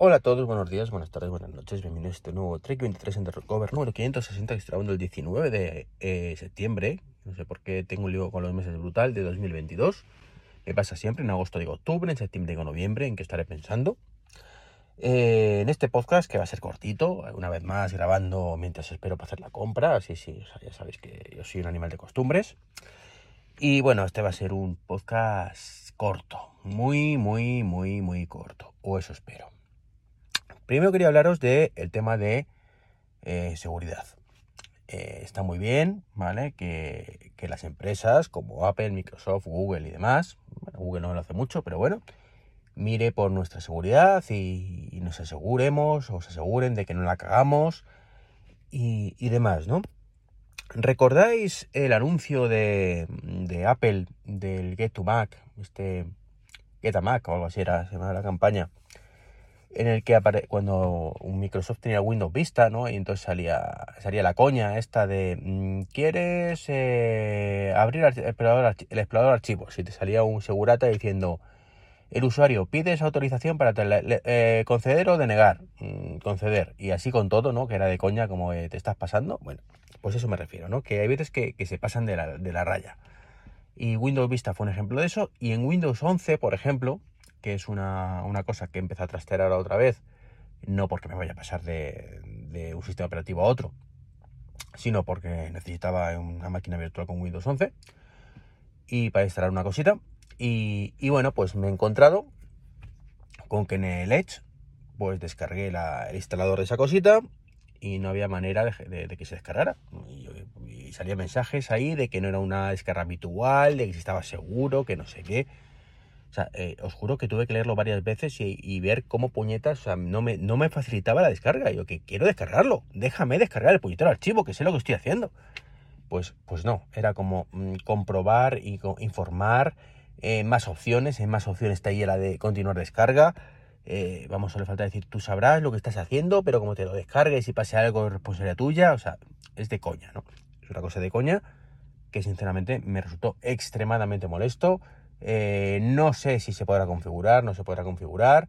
Hola a todos, buenos días, buenas tardes, buenas noches, bienvenidos a este nuevo Trek 23 Undercover número 560 que está grabando el 19 de eh, septiembre. No sé por qué tengo un lío con los meses brutal de 2022. Me pasa siempre, en agosto digo octubre, en septiembre digo noviembre, en qué estaré pensando. Eh, en este podcast, que va a ser cortito, una vez más grabando mientras espero para hacer la compra, así sí, ya sabéis que yo soy un animal de costumbres. Y bueno, este va a ser un podcast corto, muy, muy, muy, muy corto, o eso espero. Primero quería hablaros del tema de eh, seguridad. Eh, está muy bien, ¿vale? Que, las empresas como Apple, Microsoft, Google y demás, Google no lo hace mucho, pero bueno, mire por nuestra seguridad y, nos aseguremos, o se aseguren de que no la cagamos y, y demás, ¿no? ¿Recordáis el anuncio de, Apple del Get to Mac? Este Get a Mac o algo así era, se llamaba la campaña. En el que cuando un Microsoft tenía Windows Vista, ¿no? Y entonces salía, salía la coña esta de mm, ¿Quieres eh, abrir el explorador, el explorador de archivos? Y te salía un segurata diciendo el usuario pide esa autorización para eh, conceder o denegar. Mm, conceder. Y así con todo, ¿no? Que era de coña como te estás pasando. Bueno, pues eso me refiero, ¿no? Que hay veces que, se pasan de la, raya. Y Windows Vista fue un ejemplo de eso. Y en Windows 11, por ejemplo, que es una, cosa que empezó a trastear ahora otra vez, no porque me vaya a pasar de, un sistema operativo a otro, sino porque necesitaba una máquina virtual con Windows 11 y para instalar una cosita. Y, bueno, pues me he encontrado con que en el Edge, pues descargué el instalador de esa cosita, y no había manera de, que se descargara. Y, salía mensajes ahí de que no era una descarga habitual, de que si estaba seguro, que no sé qué. O sea, eh, os juro que tuve que leerlo varias veces y, ver cómo puñetas, o sea, no me, no me facilitaba la descarga. Yo que quiero descargarlo, déjame descargar el puñetero archivo, que sé lo que estoy haciendo. Pues, pues no, era como mm, comprobar y informar eh, más opciones, en más opciones está ahí la de continuar descarga. Eh, vamos, solo falta decir, tú sabrás lo que estás haciendo, pero como te lo descargues y pase algo de responsabilidad tuya, o sea, es de coña, ¿no? Es una cosa de coña que sinceramente me resultó extremadamente molesto. Eh, no sé si se podrá configurar, no se podrá configurar.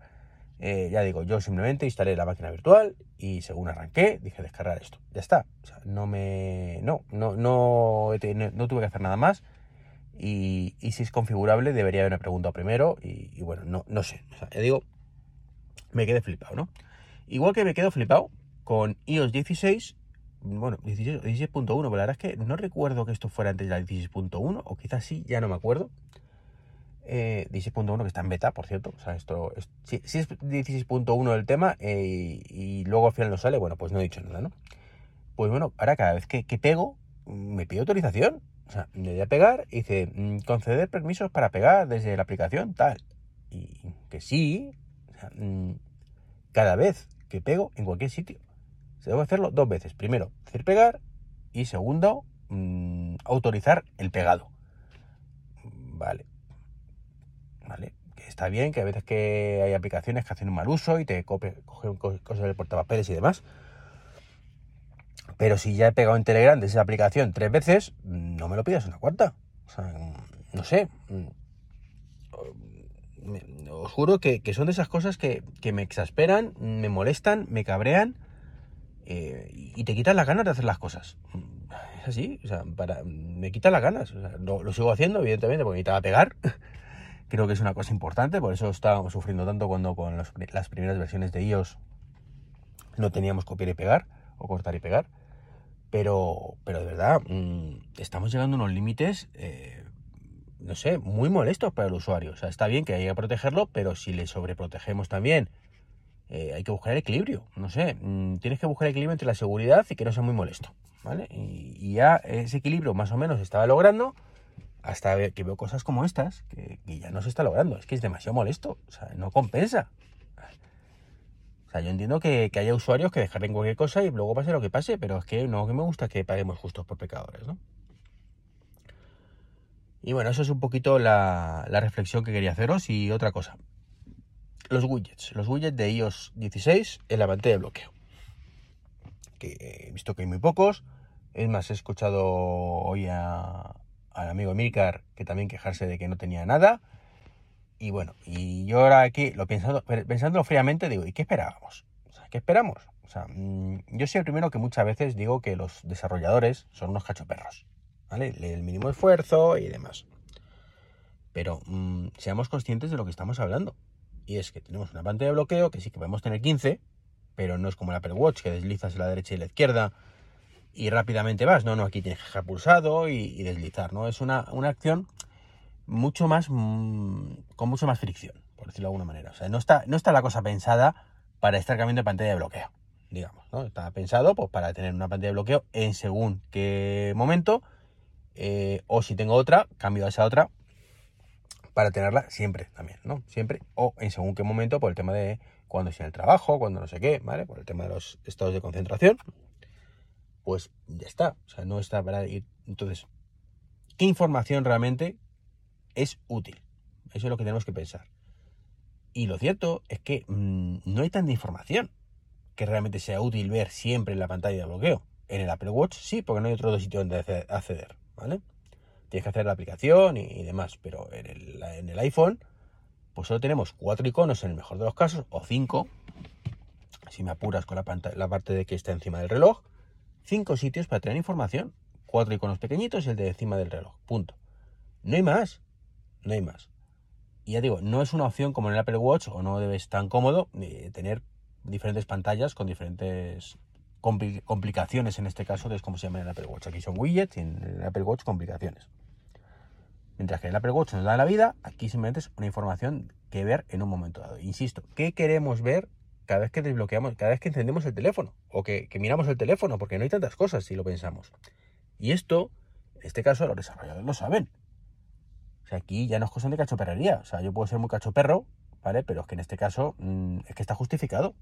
Eh, ya digo, yo simplemente instalé la máquina virtual y según arranqué, dije descargar esto. Ya está. No me. No, no, no, no, tuve que hacer nada más. Y, si es configurable, debería haberme preguntado primero. Y, bueno, no, no sé. O ya digo, me quedé flipado, ¿no? Igual que me quedo flipado con iOS 16, bueno, 16.1, pero la verdad es que no recuerdo que esto fuera antes de la 16.1, o quizás sí, ya no me acuerdo. Eh, 16.1 que está en beta, por cierto. O sea, esto es, si, es 16.1 el tema eh, y luego al final no sale, bueno, pues no he dicho nada, ¿no? Pues bueno, ahora cada vez que, pego, me pide autorización. O sea, me voy a pegar y dice, mm, conceder permisos para pegar desde la aplicación, tal. Y que sí, Mm, cada vez que pego en cualquier sitio. Se debe hacerlo dos veces. Primero, hacer pegar y segundo, mm, autorizar el pegado. Vale. Vale. Que está bien, que a veces que hay aplicaciones que hacen un mal uso y te cogen cosas del portapapeles y demás. Pero si ya he pegado en Telegram de esa aplicación tres veces, no me lo pidas una cuarta. O sea, no sé os juro que, son de esas cosas que, me exasperan, me molestan, me cabrean eh, y te quitan las ganas de hacer las cosas. Es así, o sea, para, me quitan las ganas. lo, sigo haciendo, evidentemente, porque necesitaba pegar. Creo que es una cosa importante, por eso estábamos sufriendo tanto cuando con las primeras versiones de iOS no teníamos copiar y pegar, o cortar y pegar. Pero, pero de verdad, mm, estamos llegando a unos límites eh, no sé, muy molestos para el usuario. O sea, está bien que haya que protegerlo, pero si le sobreprotegemos también, eh, hay que buscar el equilibrio. No sé, mm, tienes que buscar el equilibrio entre la seguridad y que no sea muy molesto. ¿Vale? Y, ya ese equilibrio más o menos se estaba logrando hasta que veo cosas como estas, que, ya no se está logrando. Es que es demasiado molesto. O sea, no compensa. O sea, yo entiendo que, haya usuarios que dejarán cualquier cosa y luego pase lo que pase, pero es que no que me gusta que paguemos justos por pecadores, ¿no? Y bueno, eso es un poquito la, reflexión que quería haceros. Y otra cosa, los widgets. Los widgets de iOS 16 en la pantalla de bloqueo. Que he visto que hay muy pocos. Es más, he escuchado hoy al amigo Milcar que también quejarse de que no tenía nada. y bueno, y yo ahora aquí, lo pensando, pensándolo fríamente, digo, ¿y qué esperábamos? O sea, ¿qué esperamos? O sea, mm, yo soy el primero que muchas veces digo que los desarrolladores son unos cachoperros, ¿vale? El mínimo esfuerzo y demás. Pero mm, seamos conscientes de lo que estamos hablando. Y es que tenemos una pantalla de bloqueo que sí que podemos tener 15, pero no es como el Apple Watch que deslizas a la derecha y la izquierda y rápidamente vas. No, no, aquí tienes que dejar pulsado y, deslizar, ¿no? Es una, una acción mucho más, mm, con mucho más fricción, por decirlo de alguna manera. O sea, no está, no está la cosa pensada para estar cambiando de pantalla de bloqueo, digamos, ¿no? Está pensado pues, para tener una pantalla de bloqueo en según qué momento, eh, o si tengo otra, cambio a esa otra para tenerla siempre también, ¿no? Siempre, o en según qué momento, por el tema de cuando estoy en el trabajo, cuando no sé qué, ¿vale? Por el tema de los estados de concentración, pues ya está, o sea, no está para ir. Entonces, ¿qué información realmente es útil. Eso es lo que tenemos que pensar. Y lo cierto es que mm, no hay tanta información que realmente sea útil ver siempre en la pantalla de bloqueo. En el Apple Watch sí, porque no hay otro sitio donde acceder. Tienes que hacer la aplicación y, demás, pero en el, iPhone, pues solo tenemos cuatro iconos en el mejor de los casos, o cinco, si me apuras con la, la parte de que está encima del reloj, cinco sitios para tener información, cuatro iconos pequeñitos y el de encima del reloj, punto. No hay más no hay más. Y ya digo, no es una opción como en el Apple Watch o no debes tan cómodo tener diferentes pantallas con diferentes complicaciones en este caso, es como se llama en el Apple Watch. Aquí son widgets y en el Apple Watch complicaciones. Mientras que el Apple Watch nos da la vida, aquí simplemente es una información que ver en un momento dado. Insisto, ¿qué queremos ver cada vez que desbloqueamos, cada vez que encendemos el teléfono? O que, miramos el teléfono, porque no hay tantas cosas si lo pensamos. Y esto, en este caso, los desarrolladores lo saben sea, aquí ya no es cuestión de cachoperrería. O sea, yo puedo ser muy cachoperro, ¿vale? Pero es que en este caso mm, es que está justificado.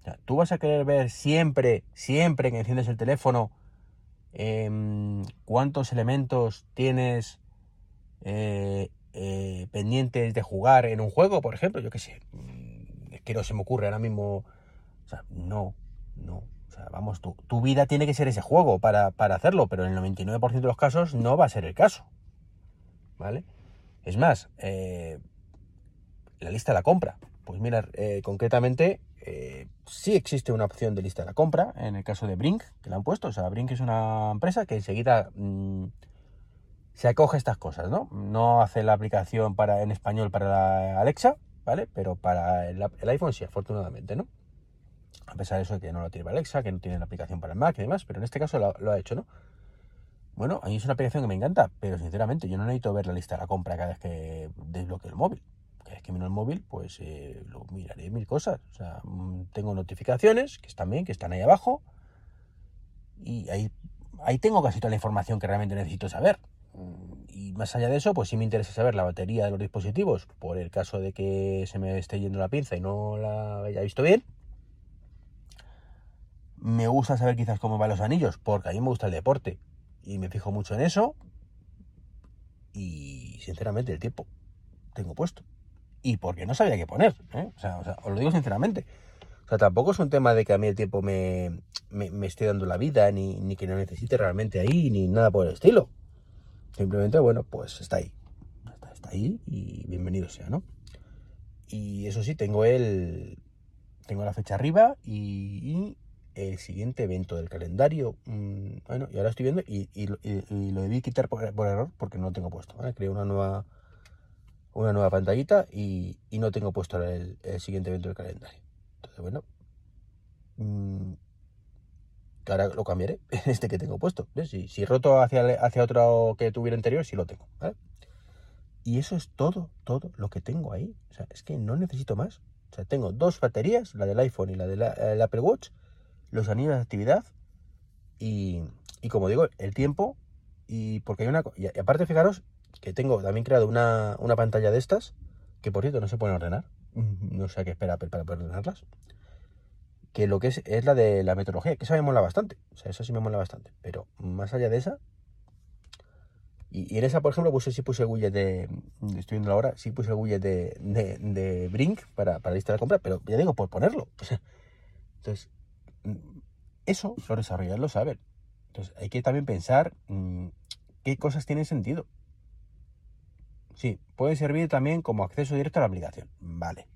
O sea, tú vas a querer ver siempre, siempre que enciendes el teléfono, em, cuántos elementos tienes eh, eh, pendientes de jugar en un juego, por ejemplo. Yo qué sé. Que no se me ocurre ahora mismo. O sea, no, no. O sea, vamos, tu, tu vida tiene que ser ese juego para, para hacerlo, pero en el 99% de los casos no va a ser el caso. ¿vale? Es más, eh, la lista de la compra. Pues mira, eh, concretamente eh, sí existe una opción de lista de la compra en el caso de Brink, que la han puesto. O sea, Brink es una empresa que enseguida mm, se acoge a estas cosas, ¿no? No hace la aplicación para, en español para la Alexa, ¿vale? Pero para el, iPhone sí, afortunadamente, ¿no? A pesar de eso que no lo tiene Alexa, que no tiene la aplicación para el Mac y demás, pero en este caso lo ha hecho, ¿no? Bueno, a mí es una aplicación que me encanta, pero sinceramente yo no necesito ver la lista de la compra cada vez que desbloqueo el móvil. Cada vez que miro el móvil, pues eh, lo miraré mil cosas. O sea, mm, tengo notificaciones que están bien, que están ahí abajo. Y ahí, ahí tengo casi toda la información que realmente necesito saber. Mm, y más allá de eso, pues sí me interesa saber la batería de los dispositivos, por el caso de que se me esté yendo la pinza y no la haya visto bien. Me gusta saber quizás cómo van los anillos, porque a mí me gusta el deporte y me fijo mucho en eso. Y sinceramente, el tiempo tengo puesto. Y porque no sabía qué poner. ¿eh? O, sea, os lo digo sinceramente. O sea, tampoco es un tema de que a mí el tiempo me, me, esté dando la vida, ni, ni, que no necesite realmente ahí, ni nada por el estilo. Simplemente, bueno, pues está ahí. Está, ahí y bienvenido sea, ¿no? Y eso sí, tengo el. Tengo la fecha arriba y el siguiente evento del calendario. Mm, bueno, y ahora estoy viendo y, lo debí quitar por, error porque no lo tengo puesto. Creé una nueva una nueva pantallita y, no tengo puesto el, siguiente evento del calendario. Entonces, bueno, mm, ahora lo cambiaré, este que tengo puesto. Si, si roto hacia, hacia otro que tuviera anterior, sí lo tengo. Y eso es todo, todo lo que tengo ahí. O sea, es que no necesito más. O sea, tengo dos baterías, la del iPhone y la del Apple Watch, los anillos de actividad y, como digo, el tiempo. Y porque hay una. Y aparte, fijaros que tengo también creado una, pantalla de estas, que por cierto no se pueden ordenar. No sé a qué espera para poder ordenarlas. Que lo que es es la de la metodología, que esa me mola bastante. O sea, esa sí me mola bastante. Pero más allá de esa. Y, en esa, por ejemplo, puse, sí puse el de. Estoy viendo ahora, sí puse el de, de, Brink para, para la lista de compra, pero ya digo, por ponerlo. entonces, eso los desarrolladores lo saben. Entonces hay que también pensar mm, qué cosas tienen sentido. Sí, puede servir también como acceso directo a la aplicación. Vale.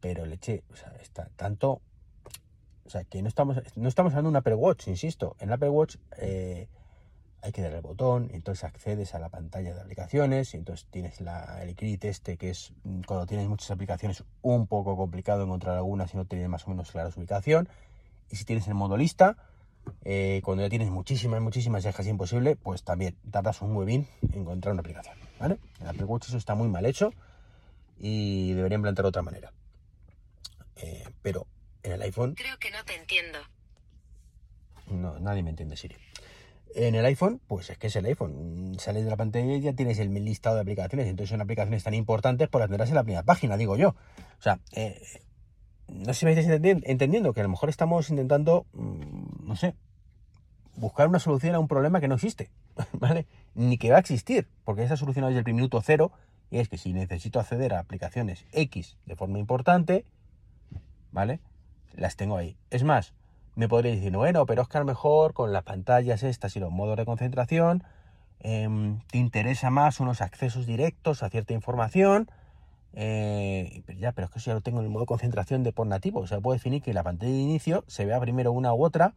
Pero leche, o sea, está tanto. O sea, que no estamos, no estamos hablando de un Apple Watch, insisto. En el Apple Watch eh, hay que dar el botón, entonces accedes a la pantalla de aplicaciones, y entonces tienes la, el grid este, que es mm, cuando tienes muchas aplicaciones un poco complicado encontrar algunas si no tienes más o menos clara su ubicación. Y si tienes el modo lista, eh, cuando ya tienes muchísimas, muchísimas y es casi imposible, pues también tardas un huevín en encontrar una aplicación. ¿vale? En Apple Watch eso está muy mal hecho y deberían plantear otra manera. Eh, pero en el iPhone... Creo que no te entiendo. No, nadie me entiende, Siri. En el iPhone, pues es que es el iPhone. Sales de la pantalla y ya tienes el listado de aplicaciones. Entonces son aplicaciones tan importantes, por las tendrás en la primera página, digo yo. O sea, eh, no sé si me estáis entendiendo que a lo mejor estamos intentando, mm, no sé, buscar una solución a un problema que no existe, ¿vale? Ni que va a existir, porque esa solución desde el minuto cero y es que si necesito acceder a aplicaciones X de forma importante, ¿vale? Las tengo ahí. Es más, me podría decir, bueno, pero lo mejor con las pantallas estas y los modos de concentración, em, te interesa más unos accesos directos a cierta información. Eh, pero ya, pero es que eso ya lo tengo en el modo concentración de por nativo. O sea, puedo definir que la pantalla de inicio se vea primero una u otra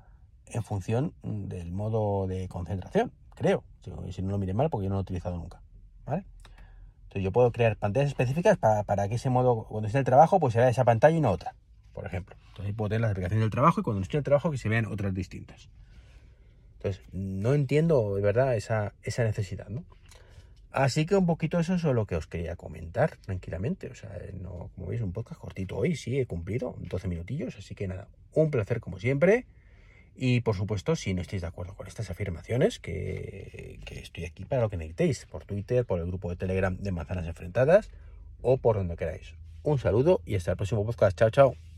en función del modo de concentración, creo. Si, no lo mire mal, porque yo no lo he utilizado nunca. ¿Vale? Entonces yo puedo crear pantallas específicas para, para que ese modo, cuando esté el trabajo, pues se vea esa pantalla y no otra por ejemplo. Entonces puedo tener las aplicaciones del trabajo y cuando no estoy en el trabajo que se vean otras distintas. Entonces, no entiendo de verdad esa, esa necesidad, ¿no? Así que un poquito eso es lo que os quería comentar tranquilamente. O sea, no, como veis, un podcast cortito hoy, sí, he cumplido 12 minutillos. Así que nada, un placer como siempre. Y por supuesto, si no estáis de acuerdo con estas afirmaciones, que, que estoy aquí para lo que necesitéis, por Twitter, por el grupo de Telegram de Manzanas Enfrentadas o por donde queráis. Un saludo y hasta el próximo podcast. Chao, chao.